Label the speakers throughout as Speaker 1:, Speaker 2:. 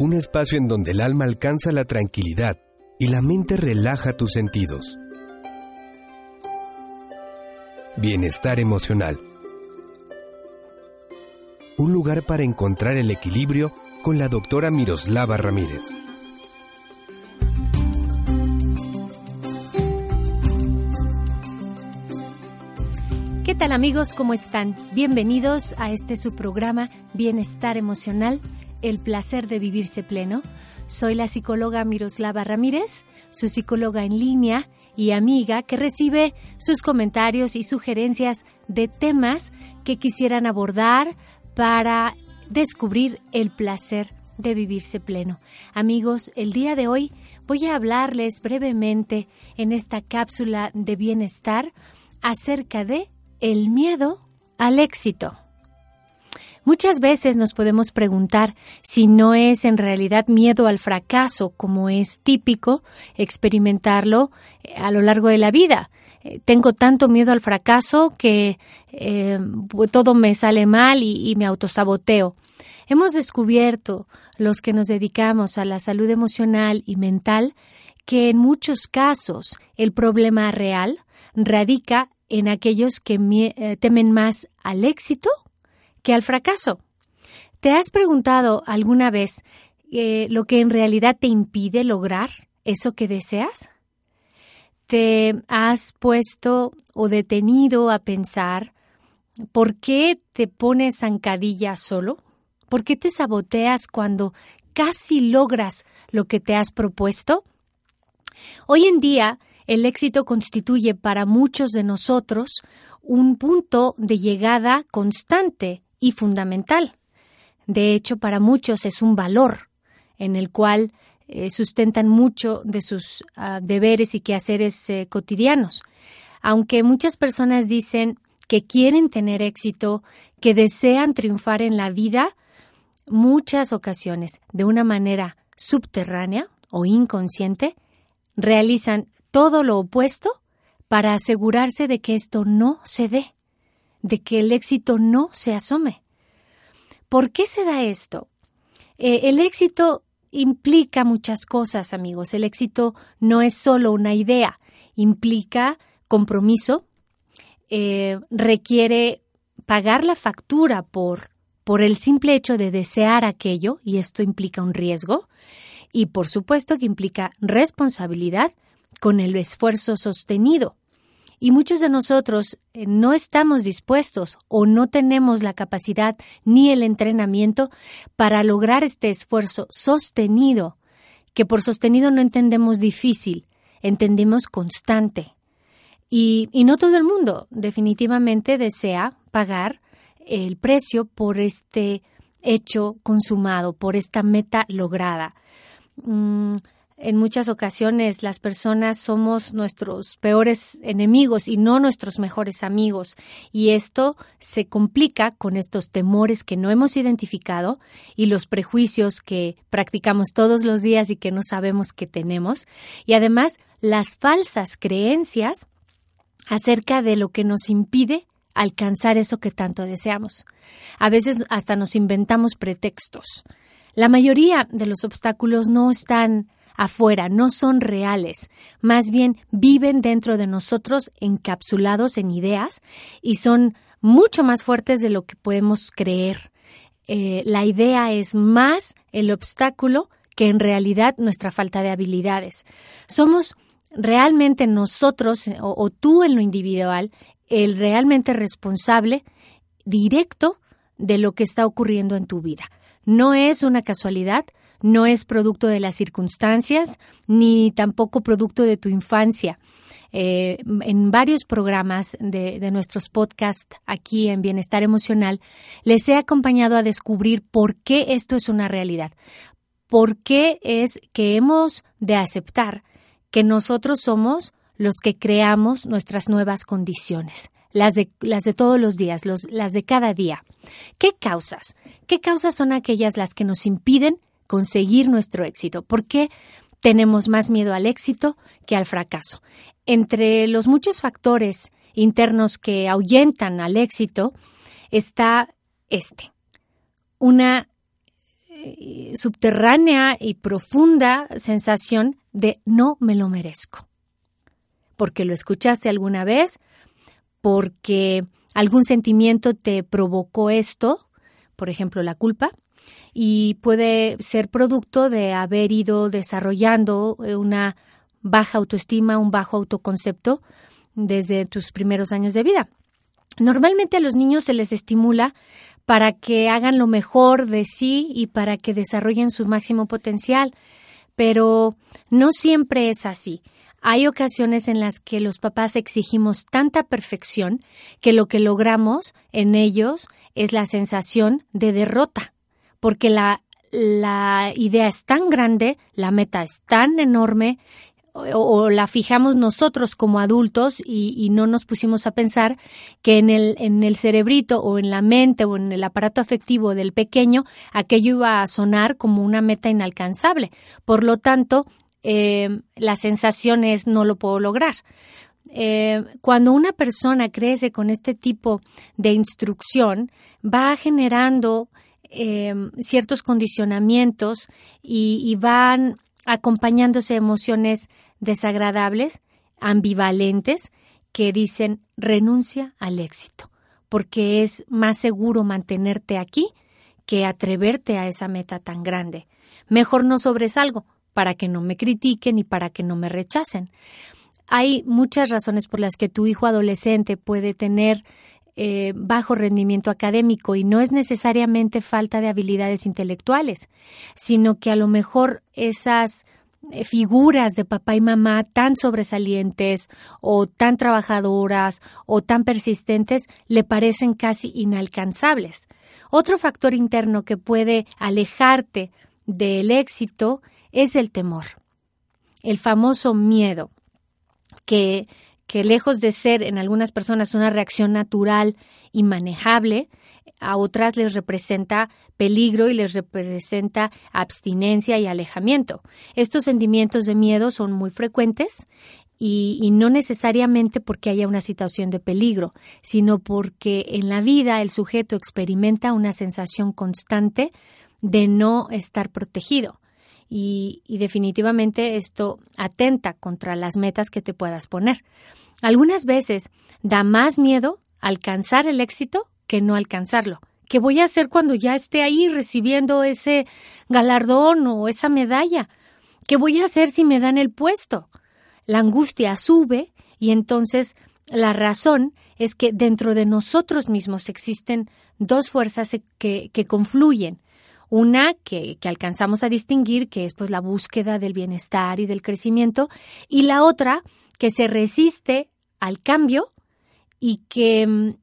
Speaker 1: un espacio en donde el alma alcanza la tranquilidad y la mente relaja tus sentidos. Bienestar emocional. Un lugar para encontrar el equilibrio con la doctora Miroslava Ramírez.
Speaker 2: ¿Qué tal amigos? ¿Cómo están? Bienvenidos a este su programa Bienestar Emocional, el placer de vivirse pleno. Soy la psicóloga Miroslava Ramírez, su psicóloga en línea y amiga que recibe sus comentarios y sugerencias de temas que quisieran abordar para descubrir el placer de vivirse pleno. Amigos, el día de hoy voy a hablarles brevemente en esta cápsula de bienestar acerca de el miedo al éxito. Muchas veces nos podemos preguntar si no es en realidad miedo al fracaso, como es típico experimentarlo eh, a lo largo de la vida. Eh, tengo tanto miedo al fracaso que eh, todo me sale mal y, y me autosaboteo. Hemos descubierto, los que nos dedicamos a la salud emocional y mental, que en muchos casos el problema real radica en aquellos que temen más al éxito que al fracaso. ¿Te has preguntado alguna vez eh, lo que en realidad te impide lograr eso que deseas? ¿Te has puesto o detenido a pensar por qué te pones zancadilla solo? ¿Por qué te saboteas cuando casi logras lo que te has propuesto? Hoy en día, el éxito constituye para muchos de nosotros un punto de llegada constante y fundamental. De hecho, para muchos es un valor en el cual eh, sustentan mucho de sus ah, deberes y quehaceres eh, cotidianos. Aunque muchas personas dicen que quieren tener éxito, que desean triunfar en la vida, muchas ocasiones, de una manera subterránea o inconsciente, realizan todo lo opuesto para asegurarse de que esto no se dé de que el éxito no se asome. ¿Por qué se da esto? Eh, el éxito implica muchas cosas, amigos. El éxito no es solo una idea, implica compromiso, eh, requiere pagar la factura por, por el simple hecho de desear aquello, y esto implica un riesgo, y por supuesto que implica responsabilidad con el esfuerzo sostenido. Y muchos de nosotros eh, no estamos dispuestos o no tenemos la capacidad ni el entrenamiento para lograr este esfuerzo sostenido, que por sostenido no entendemos difícil, entendemos constante. Y, no todo el mundo definitivamente desea pagar el precio por este hecho consumado, por esta meta lograda. Mm, en muchas ocasiones las personas somos nuestros peores enemigos y no nuestros mejores amigos. Y esto se complica con estos temores que no hemos identificado y los prejuicios que practicamos todos los días y que no sabemos que tenemos. Y además las falsas creencias acerca de lo que nos impide alcanzar eso que tanto deseamos. A veces hasta nos inventamos pretextos. La mayoría de los obstáculos no están afuera, no son reales, más bien viven dentro de nosotros encapsulados en ideas y son mucho más fuertes de lo que podemos creer. Eh, la idea es más el obstáculo que en realidad nuestra falta de habilidades. Somos realmente nosotros o, o tú en lo individual el realmente responsable directo de lo que está ocurriendo en tu vida. No es una casualidad, no es producto de las circunstancias ni tampoco producto de tu infancia. Eh, en varios programas de, de, nuestros podcasts aquí en Bienestar Emocional, les he acompañado a descubrir por qué esto es una realidad, por qué es que hemos de aceptar que nosotros somos los que creamos nuestras nuevas condiciones, las de, las de todos los días, los, las de cada día. ¿Qué causas? ¿Qué causas son aquellas las que nos impiden conseguir nuestro éxito. ¿Por qué tenemos más miedo al éxito que al fracaso? Entre los muchos factores internos que ahuyentan al éxito está este, una eh, subterránea y profunda sensación de no me lo merezco. Porque lo escuchaste alguna vez, porque algún sentimiento te provocó esto, por ejemplo la culpa, y puede ser producto de haber ido desarrollando una baja autoestima, un bajo autoconcepto desde tus primeros años de vida. Normalmente a los niños se les estimula para que hagan lo mejor de sí y para que desarrollen su máximo potencial, pero no siempre es así. Hay ocasiones en las que los papás exigimos tanta perfección que lo que logramos en ellos es la sensación de derrota, porque la, la idea es tan grande, la meta es tan enorme o, la fijamos nosotros como adultos y, no nos pusimos a pensar que en el, en el cerebrito o en la mente o en el aparato afectivo del pequeño aquello iba a sonar como una meta inalcanzable. Por lo tanto, eh, la sensación es no lo puedo lograr. Eh, cuando una persona crece con este tipo de instrucción, va generando eh, ciertos condicionamientos y, y van acompañándose emociones desagradables, ambivalentes, que dicen renuncia al éxito, porque es más seguro mantenerte aquí que atreverte a esa meta tan grande. Mejor no sobresalgo para que no me critiquen y para que no me rechacen. Hay muchas razones por las que tu hijo adolescente puede tener eh, bajo rendimiento académico y no es necesariamente falta de habilidades intelectuales, sino que a lo mejor esas eh, figuras de papá y mamá tan sobresalientes o tan trabajadoras o tan persistentes le parecen casi inalcanzables. Otro factor interno que puede alejarte del éxito es el temor, el famoso miedo, que que lejos de ser en algunas personas una reacción natural y manejable, a otras les representa peligro y les representa abstinencia y alejamiento. Estos sentimientos de miedo son muy frecuentes y, y, no necesariamente porque haya una situación de peligro, sino porque en la vida el sujeto experimenta una sensación constante de no estar protegido. Y, definitivamente esto atenta contra las metas que te puedas poner. Algunas veces da más miedo alcanzar el éxito que no alcanzarlo. ¿Qué voy a hacer cuando ya esté ahí recibiendo ese galardón o esa medalla? ¿Qué voy a hacer si me dan el puesto? La angustia sube y entonces la razón es que dentro de nosotros mismos existen dos fuerzas que confluyen. Una que, que, alcanzamos a distinguir, que es pues la búsqueda del bienestar y del crecimiento, y la otra que se resiste al cambio y que mm,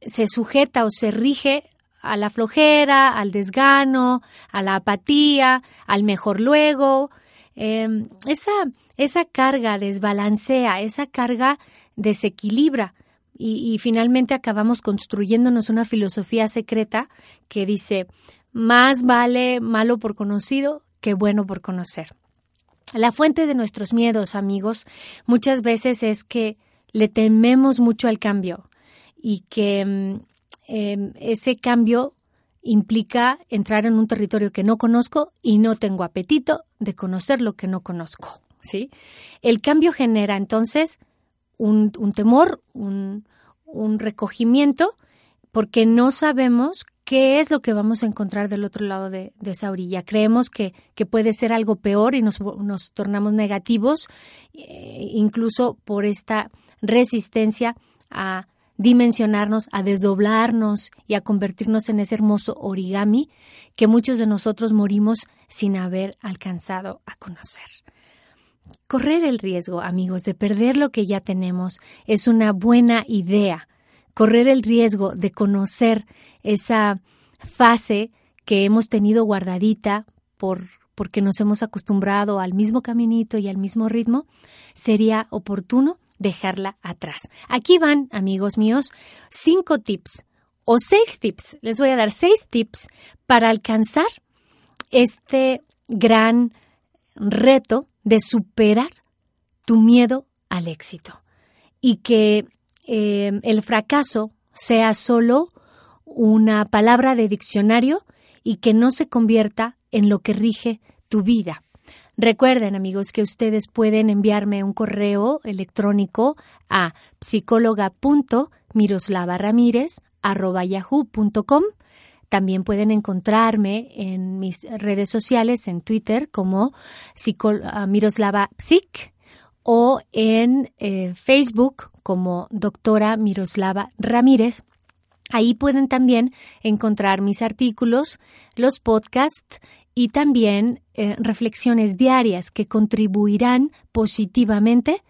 Speaker 2: se sujeta o se rige a la flojera, al desgano, a la apatía, al mejor luego. Em, esa, esa carga desbalancea, esa carga desequilibra y, y finalmente acabamos construyéndonos una filosofía secreta que dice más vale malo por conocido que bueno por conocer. La fuente de nuestros miedos, amigos, muchas veces es que le tememos mucho al cambio y que mm, em, ese cambio implica entrar en un territorio que no conozco y no tengo apetito de conocer lo que no conozco. ¿sí? El cambio genera entonces un, temor, un, un recogimiento, porque no sabemos qué es lo que vamos a encontrar del otro lado de, esa orilla. Creemos que, que, puede ser algo peor y nos, nos tornamos negativos, eh, incluso por esta resistencia a dimensionarnos, a desdoblarnos y a convertirnos en ese hermoso origami que muchos de nosotros morimos sin haber alcanzado a conocer. Correr el riesgo, amigos, de perder lo que ya tenemos es una buena idea. Correr el riesgo de conocer esa fase que hemos tenido guardadita por porque nos hemos acostumbrado al mismo caminito y al mismo ritmo, sería oportuno dejarla atrás. Aquí van, amigos míos, cinco tips o seis tips. Les voy a dar seis tips para alcanzar este gran reto de superar tu miedo al éxito y que eh, el fracaso sea solo una palabra de diccionario y que no se convierta en lo que rige tu vida. Recuerden, amigos, que ustedes pueden enviarme un correo electrónico a psicóloga.miroslavaramírez.yahoo.com. También pueden encontrarme en mis redes sociales, en Twitter, como ah, Miroslava Psic o en eh, Facebook como doctora Miroslava Ramírez. Ahí pueden también encontrar mis artículos, los podcasts y también eh, reflexiones diarias que contribuirán positivamente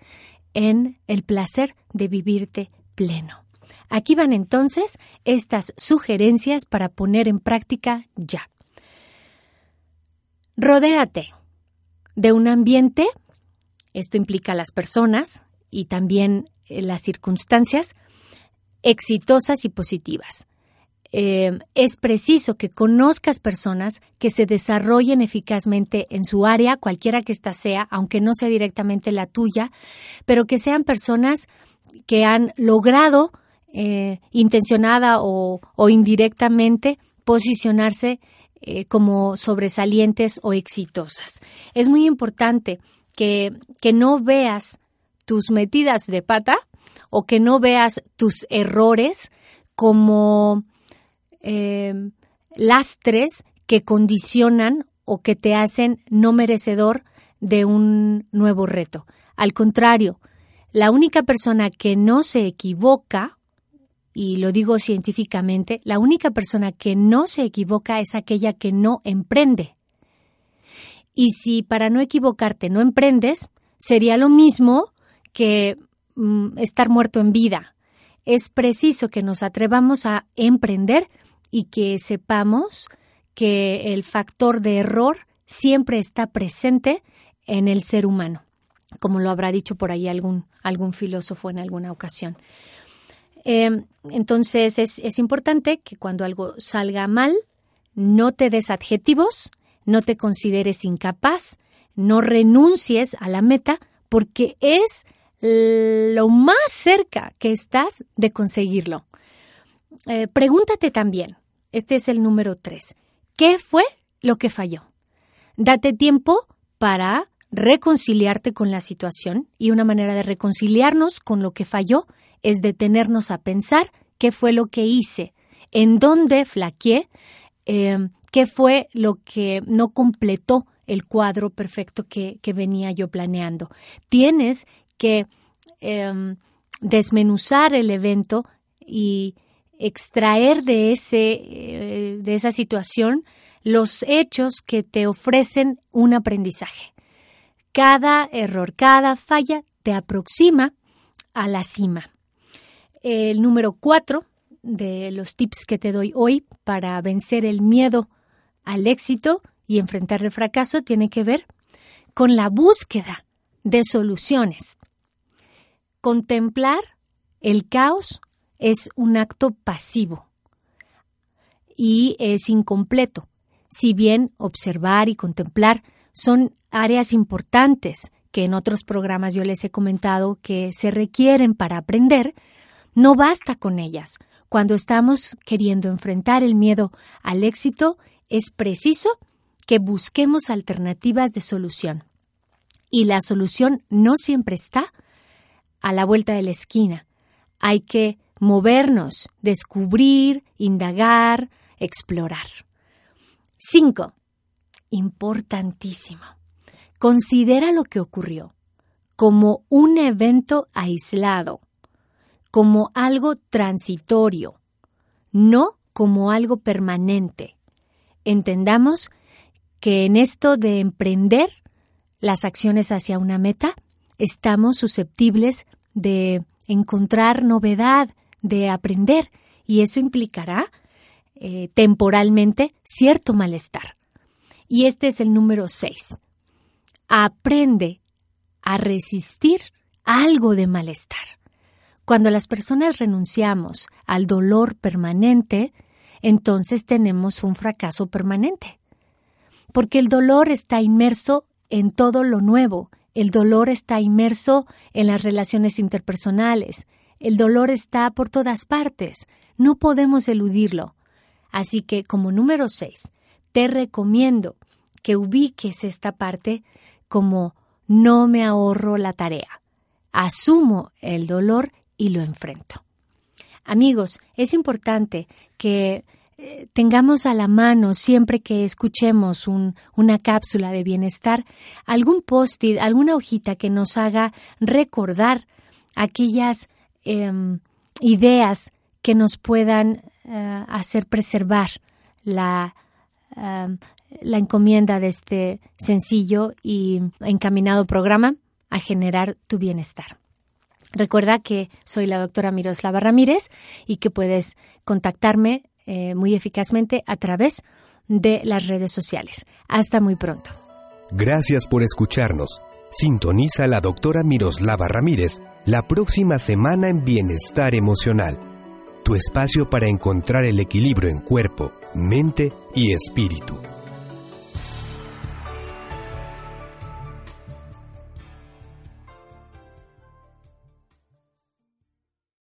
Speaker 2: en el placer de vivirte pleno. Aquí van entonces estas sugerencias para poner en práctica ya. Rodéate de un ambiente, esto implica las personas y también eh, las circunstancias, exitosas y positivas. Eh, es preciso que conozcas personas que se desarrollen eficazmente en su área, cualquiera que ésta sea, aunque no sea directamente la tuya, pero que sean personas que han logrado, eh, intencionada o, indirectamente, posicionarse eh, como sobresalientes o exitosas. Es muy importante que, no veas tus metidas de pata o que no veas tus errores como eh, lastres que condicionan o que te hacen no merecedor de un nuevo reto. Al contrario, la única persona que no se equivoca, y lo digo científicamente, la única persona que no se equivoca es aquella que no emprende. Y si para no equivocarte no emprendes, sería lo mismo que mm, estar muerto en vida. Es preciso que nos atrevamos a emprender y que sepamos que el factor de error siempre está presente en el ser humano, como lo habrá dicho por ahí algún, algún filósofo en alguna ocasión. Em, entonces es, es importante que cuando algo salga mal, no te des adjetivos, no te consideres incapaz, no renuncies a la meta, porque es lo más cerca que estás de conseguirlo. Eh, pregúntate también, este es el número tres, ¿qué fue lo que falló? Date tiempo para reconciliarte con la situación y una manera de reconciliarnos con lo que falló es detenernos a pensar qué fue lo que hice, en dónde flaqueé, em, qué fue lo que no completó el cuadro perfecto que, venía yo planeando. Tienes que em, desmenuzar el evento y extraer de, ese, eh, de esa situación los hechos que te ofrecen un aprendizaje. Cada error, cada falla te aproxima a la cima. El número cuatro de los tips que te doy hoy para vencer el miedo al éxito y enfrentar el fracaso tiene que ver con la búsqueda de soluciones. Contemplar el caos es un acto pasivo y es incompleto. Si bien observar y contemplar son áreas importantes que en otros programas yo les he comentado que se requieren para aprender, no basta con ellas. Cuando estamos queriendo enfrentar el miedo al éxito, es preciso que busquemos alternativas de solución. Y la solución no siempre está a la vuelta de la esquina. Hay que movernos, descubrir, indagar, explorar. 5. Importantísimo. Considera lo que ocurrió como un evento aislado, como algo transitorio, no como algo permanente. Entendamos que en esto de emprender las acciones hacia una meta, estamos susceptibles de encontrar novedad, de aprender y eso implicará eh, temporalmente cierto malestar. Y este es el número 6. Aprende a resistir algo de malestar. Cuando las personas renunciamos al dolor permanente, entonces tenemos un fracaso permanente. Porque el dolor está inmerso en todo lo nuevo, el dolor está inmerso en las relaciones interpersonales, el dolor está por todas partes. No podemos eludirlo. Así que, como número seis, te recomiendo que ubiques esta parte como no me ahorro la tarea. Asumo el dolor y lo enfrento. Amigos, es importante que eh, tengamos a la mano siempre que escuchemos una cápsula de bienestar algún post-it, alguna hojita que nos haga recordar aquellas em, ideas que nos puedan eh, hacer preservar la, em, la encomienda de este sencillo y encaminado programa a generar tu bienestar. Recuerda que soy la doctora Miroslava Ramírez y que puedes contactarme eh, muy eficazmente a través de las redes sociales. Hasta muy pronto.
Speaker 1: Gracias por escucharnos. Sintoniza a la doctora Miroslava Ramírez la próxima semana en Bienestar Emocional, tu espacio para encontrar el equilibrio en cuerpo, mente y espíritu.